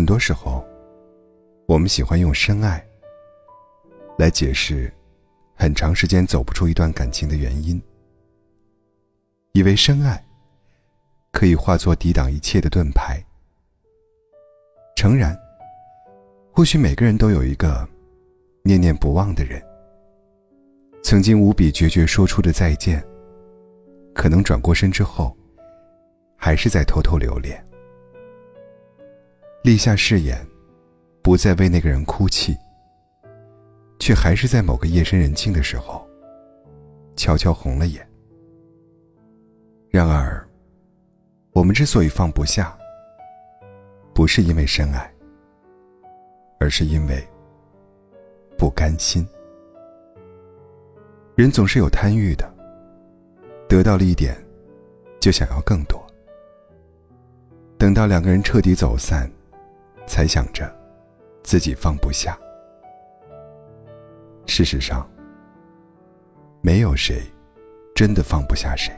很多时候，我们喜欢用深爱来解释很长时间走不出一段感情的原因，以为深爱可以化作抵挡一切的盾牌。诚然，或许每个人都有一个念念不忘的人，曾经无比决绝说出的再见，可能转过身之后，还是在偷偷留恋。立下誓言，不再为那个人哭泣，却还是在某个夜深人静的时候，悄悄红了眼。然而，我们之所以放不下，不是因为深爱，而是因为不甘心。人总是有贪欲的，得到了一点，就想要更多。等到两个人彻底走散。才想着自己放不下。事实上，没有谁真的放不下谁。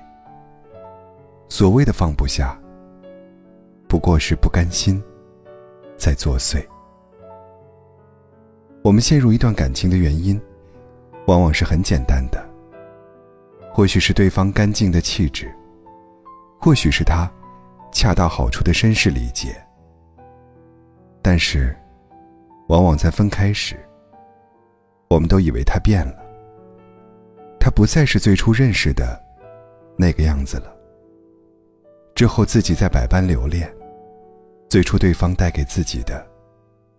所谓的放不下，不过是不甘心在作祟。我们陷入一段感情的原因，往往是很简单的，或许是对方干净的气质，或许是他恰到好处的绅士礼节。但是，往往在分开时，我们都以为他变了，他不再是最初认识的那个样子了。之后自己在百般留恋，最初对方带给自己的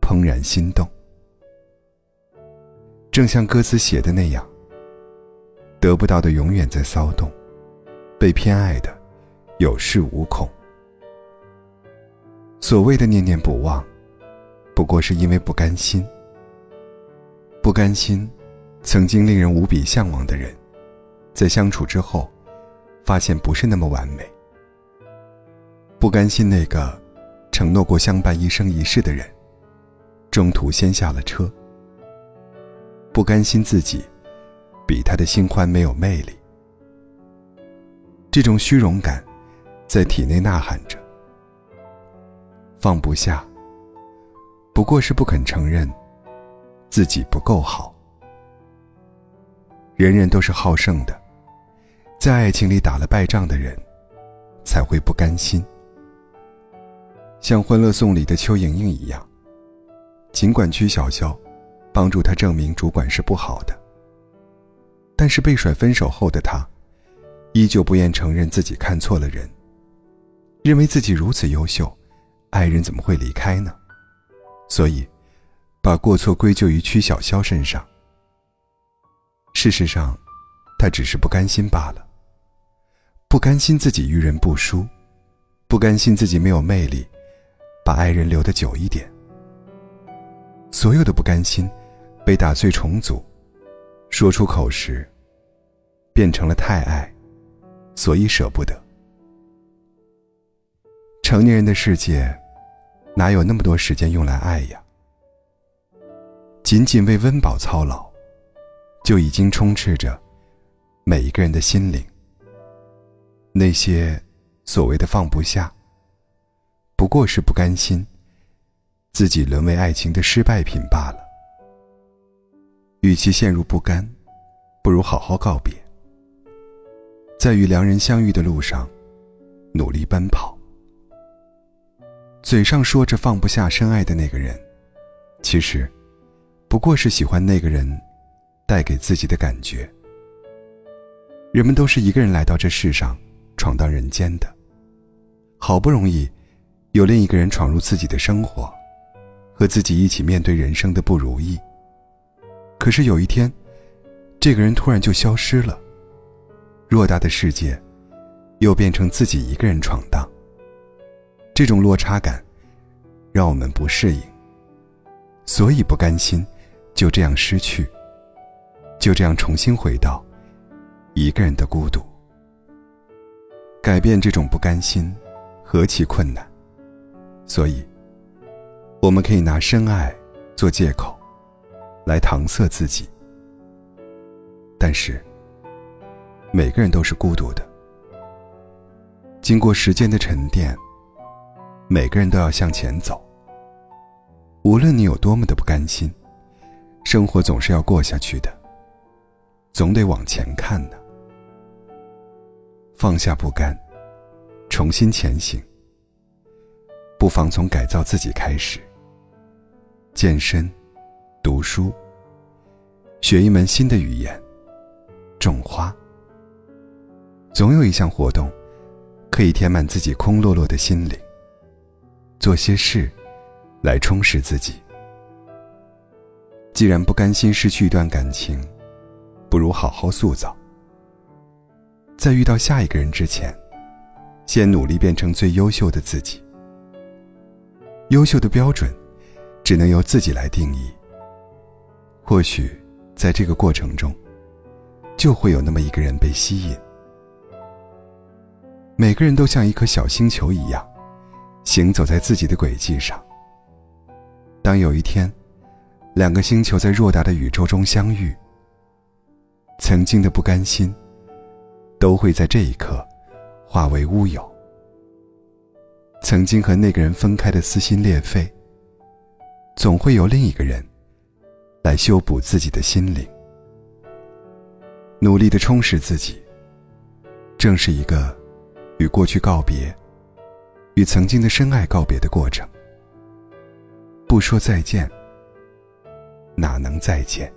怦然心动，正像歌词写的那样，得不到的永远在骚动，被偏爱的有恃无恐。所谓的念念不忘。不过是因为不甘心，不甘心，曾经令人无比向往的人，在相处之后，发现不是那么完美。不甘心那个承诺过相伴一生一世的人，中途先下了车。不甘心自己比他的新欢没有魅力，这种虚荣感在体内呐喊着，放不下。不过是不肯承认自己不够好。人人都是好胜的，在爱情里打了败仗的人，才会不甘心。像《欢乐颂》里的邱莹莹一样，尽管曲筱绡帮助她证明主管是不好的，但是被甩分手后的她，依旧不愿承认自己看错了人，认为自己如此优秀，爱人怎么会离开呢？所以，把过错归咎于曲小潇身上。事实上，他只是不甘心罢了。不甘心自己遇人不淑，不甘心自己没有魅力，把爱人留得久一点。所有的不甘心，被打碎重组，说出口时，变成了太爱，所以舍不得。成年人的世界。哪有那么多时间用来爱呀？仅仅为温饱操劳，就已经充斥着每一个人的心灵。那些所谓的放不下，不过是不甘心自己沦为爱情的失败品罢了。与其陷入不甘，不如好好告别，在与良人相遇的路上努力奔跑。嘴上说着放不下深爱的那个人，其实，不过是喜欢那个人带给自己的感觉。人们都是一个人来到这世上，闯荡人间的。好不容易，有另一个人闯入自己的生活，和自己一起面对人生的不如意。可是有一天，这个人突然就消失了，偌大的世界，又变成自己一个人闯荡。这种落差感，让我们不适应，所以不甘心就这样失去，就这样重新回到一个人的孤独。改变这种不甘心，何其困难！所以，我们可以拿深爱做借口，来搪塞自己。但是，每个人都是孤独的，经过时间的沉淀。每个人都要向前走，无论你有多么的不甘心，生活总是要过下去的，总得往前看呢。放下不甘，重新前行。不妨从改造自己开始，健身、读书、学一门新的语言、种花。总有一项活动，可以填满自己空落落的心灵。做些事，来充实自己。既然不甘心失去一段感情，不如好好塑造。在遇到下一个人之前，先努力变成最优秀的自己。优秀的标准，只能由自己来定义。或许，在这个过程中，就会有那么一个人被吸引。每个人都像一颗小星球一样，行走在自己的轨迹上。当有一天，两个星球在偌大的宇宙中相遇，曾经的不甘心，都会在这一刻化为乌有。曾经和那个人分开的撕心裂肺，总会有另一个人来修补自己的心灵。努力的充实自己，正是一个。与过去告别，与曾经的深爱告别的过程。不说再见，哪能再见？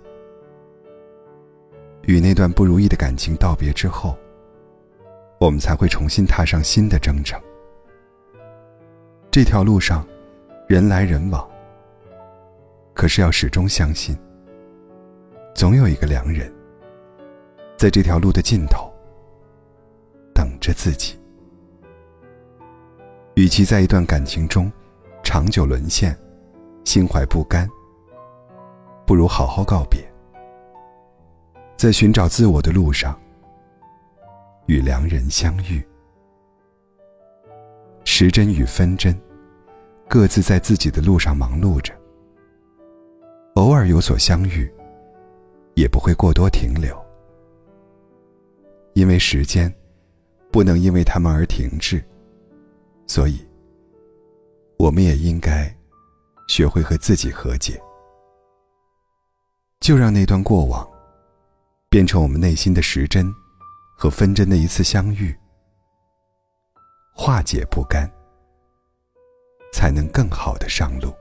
与那段不如意的感情道别之后，我们才会重新踏上新的征程。这条路上，人来人往。可是要始终相信，总有一个良人，在这条路的尽头，等着自己。与其在一段感情中长久沦陷，心怀不甘，不如好好告别。在寻找自我的路上，与良人相遇。时针与分针，各自在自己的路上忙碌着。偶尔有所相遇，也不会过多停留，因为时间不能因为他们而停滞。所以，我们也应该学会和自己和解，就让那段过往变成我们内心的时针和分针的一次相遇，化解不甘，才能更好的上路。